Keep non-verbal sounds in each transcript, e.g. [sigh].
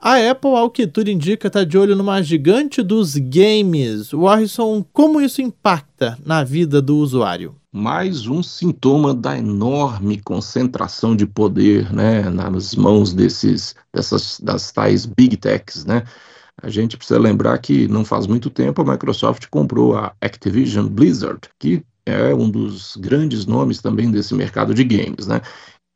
A Apple, ao que tudo indica, está de olho numa gigante dos games. Warrison, como isso impacta na vida do usuário? mais um sintoma da enorme concentração de poder né, nas mãos desses, dessas, das tais big techs. Né? A gente precisa lembrar que não faz muito tempo a Microsoft comprou a Activision Blizzard, que é um dos grandes nomes também desse mercado de games. Né?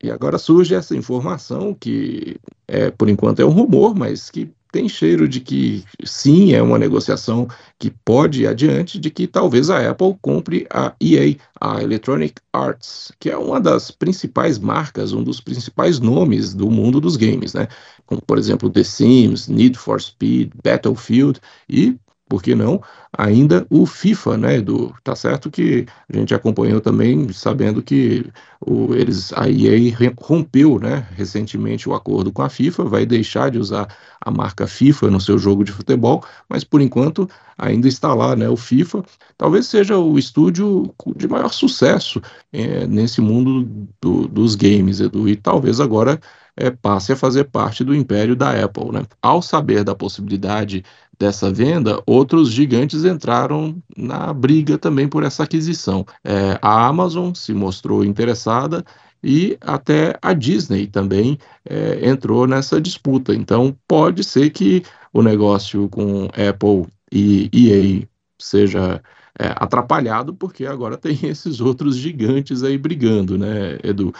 E agora surge essa informação que, é, por enquanto, é um rumor, mas que tem cheiro de que sim, é uma negociação que pode ir adiante, de que talvez a Apple compre a EA, a Electronic Arts, que é uma das principais marcas, um dos principais nomes do mundo dos games, né? Como, por exemplo, The Sims, Need for Speed, Battlefield e por que não, ainda o FIFA, né, Edu? Tá certo que a gente acompanhou também, sabendo que o, eles, a EA rompeu, né, recentemente o acordo com a FIFA, vai deixar de usar a marca FIFA no seu jogo de futebol, mas por enquanto ainda está lá, né, o FIFA. Talvez seja o estúdio de maior sucesso é, nesse mundo do, dos games, Edu, e talvez agora é, passe a fazer parte do império da Apple. Né? Ao saber da possibilidade dessa venda, outros gigantes entraram na briga também por essa aquisição. É, a Amazon se mostrou interessada e até a Disney também é, entrou nessa disputa. Então, pode ser que o negócio com Apple e EA seja é, atrapalhado, porque agora [laughs] tem esses outros gigantes aí brigando, né, Edu?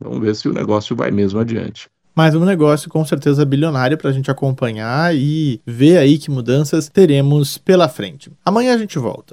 Vamos ver se o negócio vai mesmo adiante. Mas um negócio com certeza bilionário para a gente acompanhar e ver aí que mudanças teremos pela frente. Amanhã a gente volta.